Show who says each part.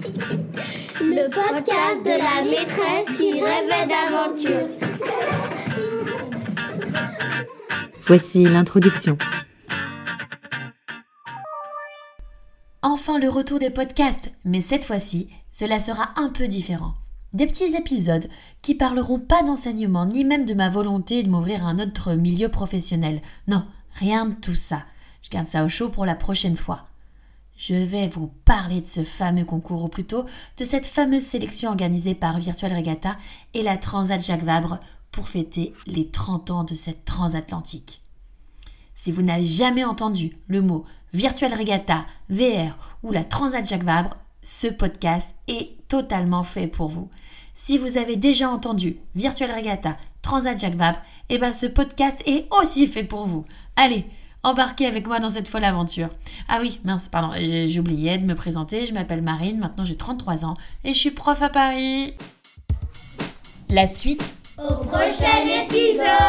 Speaker 1: Le podcast de la maîtresse qui rêvait d'aventure.
Speaker 2: Voici l'introduction.
Speaker 3: Enfin le retour des podcasts, mais cette fois-ci, cela sera un peu différent. Des petits épisodes qui parleront pas d'enseignement ni même de ma volonté de m'ouvrir à un autre milieu professionnel. Non, rien de tout ça. Je garde ça au chaud pour la prochaine fois. Je vais vous parler de ce fameux concours, ou plutôt de cette fameuse sélection organisée par Virtual Regatta et la Transat Jacques Vabre pour fêter les 30 ans de cette transatlantique. Si vous n'avez jamais entendu le mot Virtual Regatta, VR ou la Transat Jacques Vabre, ce podcast est totalement fait pour vous. Si vous avez déjà entendu Virtual Regatta, Transat Jacques Vabre, eh ben ce podcast est aussi fait pour vous. Allez, embarquez avec moi dans cette folle aventure. Ah oui, mince, pardon, oublié de me présenter. Je m'appelle Marine, maintenant j'ai 33 ans et je suis prof à Paris. La suite
Speaker 1: Au prochain épisode